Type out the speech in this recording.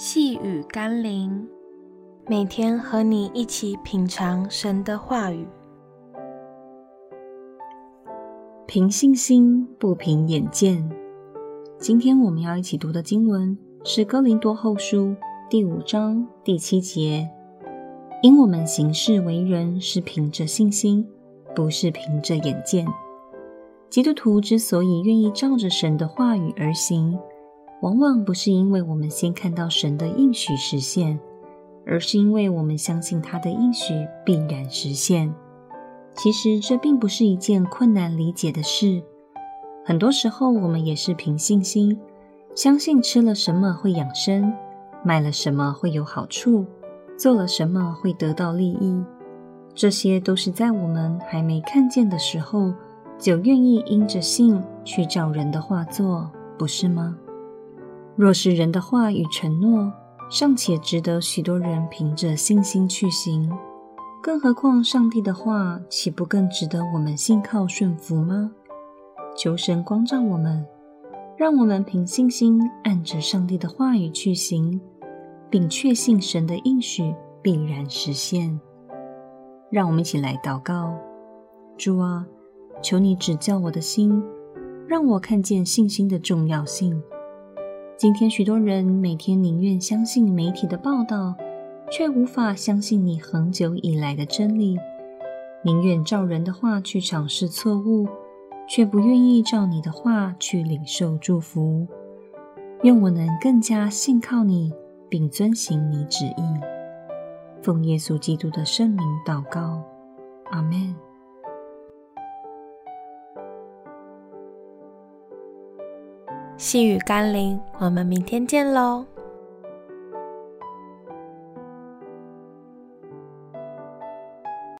细雨甘霖，每天和你一起品尝神的话语，凭信心不凭眼见。今天我们要一起读的经文是《哥林多后书》第五章第七节：“因我们行事为人是凭着信心，不是凭着眼见。”基督徒之所以愿意照着神的话语而行，往往不是因为我们先看到神的应许实现，而是因为我们相信他的应许必然实现。其实这并不是一件困难理解的事。很多时候，我们也是凭信心，相信吃了什么会养生，买了什么会有好处，做了什么会得到利益。这些都是在我们还没看见的时候，就愿意因着信去照人的话做，不是吗？若是人的话与承诺尚且值得许多人凭着信心去行，更何况上帝的话，岂不更值得我们信靠顺服吗？求神光照我们，让我们凭信心按着上帝的话语去行，并确信神的应许必然实现。让我们一起来祷告：主啊，求你指教我的心，让我看见信心的重要性。今天，许多人每天宁愿相信媒体的报道，却无法相信你恒久以来的真理；宁愿照人的话去尝试错误，却不愿意照你的话去领受祝福。愿我能更加信靠你，并遵行你旨意。奉耶稣基督的圣名祷告，阿们。细雨甘霖，我们明天见喽。